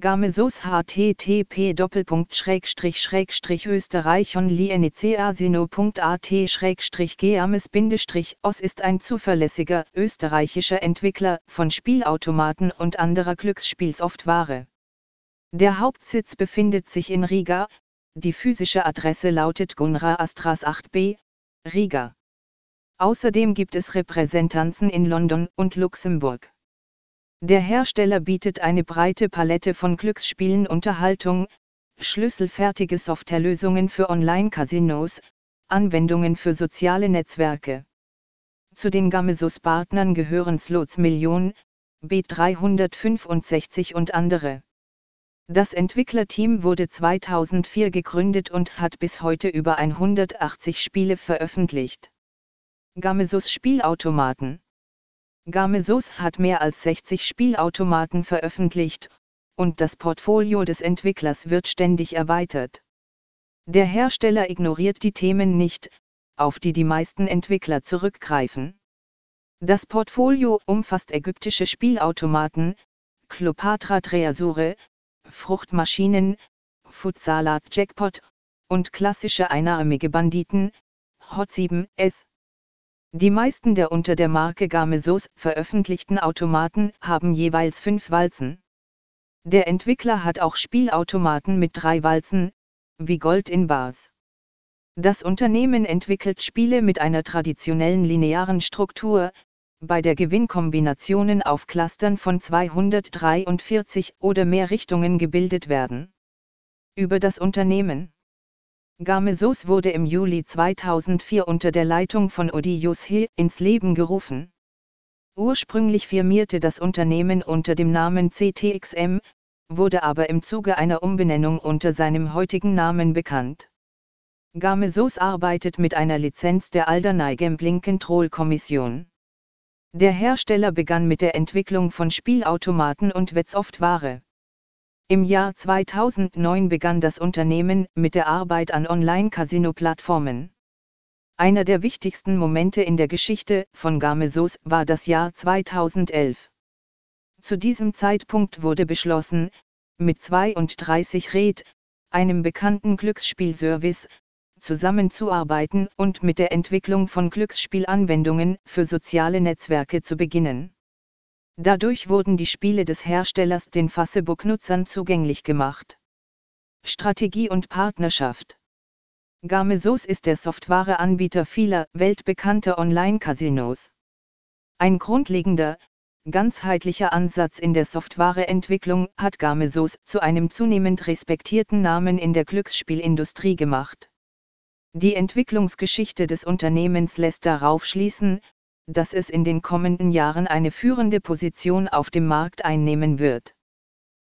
Gamesos http geames os ist ein zuverlässiger österreichischer Entwickler von Spielautomaten und anderer Glücksspielsoftware. Der Hauptsitz befindet sich in Riga, die physische Adresse lautet Gunra Astras 8b, Riga. Außerdem gibt es Repräsentanzen in London und Luxemburg. Der Hersteller bietet eine breite Palette von Glücksspielen Unterhaltung, schlüsselfertige Softwarelösungen für Online-Casinos, Anwendungen für soziale Netzwerke. Zu den Gamesus-Partnern gehören Slots Million, B365 und andere. Das Entwicklerteam wurde 2004 gegründet und hat bis heute über 180 Spiele veröffentlicht. Gamesus Spielautomaten Gamesus hat mehr als 60 Spielautomaten veröffentlicht, und das Portfolio des Entwicklers wird ständig erweitert. Der Hersteller ignoriert die Themen nicht, auf die die meisten Entwickler zurückgreifen. Das Portfolio umfasst ägyptische Spielautomaten, Cleopatra Treasure, Fruchtmaschinen, Futsalat Jackpot und klassische einarmige Banditen, Hot 7 S. Die meisten der unter der Marke Gamesos veröffentlichten Automaten haben jeweils fünf Walzen. Der Entwickler hat auch Spielautomaten mit drei Walzen, wie Gold in Bars. Das Unternehmen entwickelt Spiele mit einer traditionellen linearen Struktur, bei der Gewinnkombinationen auf Clustern von 243 oder mehr Richtungen gebildet werden. Über das Unternehmen Gamesos wurde im Juli 2004 unter der Leitung von Odious Hill ins Leben gerufen. Ursprünglich firmierte das Unternehmen unter dem Namen CTXM, wurde aber im Zuge einer Umbenennung unter seinem heutigen Namen bekannt. Gamesos arbeitet mit einer Lizenz der Alderney Gambling Control Kommission. Der Hersteller begann mit der Entwicklung von Spielautomaten und Wettsoftware. Im Jahr 2009 begann das Unternehmen mit der Arbeit an Online-Casino-Plattformen. Einer der wichtigsten Momente in der Geschichte von Gamesos war das Jahr 2011. Zu diesem Zeitpunkt wurde beschlossen, mit 32 Red, einem bekannten Glücksspielservice, zusammenzuarbeiten und mit der Entwicklung von Glücksspielanwendungen für soziale Netzwerke zu beginnen. Dadurch wurden die Spiele des Herstellers den Facebook-Nutzern zugänglich gemacht. Strategie und Partnerschaft Gamesos ist der Softwareanbieter vieler weltbekannter Online-Casinos. Ein grundlegender, ganzheitlicher Ansatz in der Softwareentwicklung hat Gamesos zu einem zunehmend respektierten Namen in der Glücksspielindustrie gemacht. Die Entwicklungsgeschichte des Unternehmens lässt darauf schließen, dass es in den kommenden Jahren eine führende Position auf dem Markt einnehmen wird.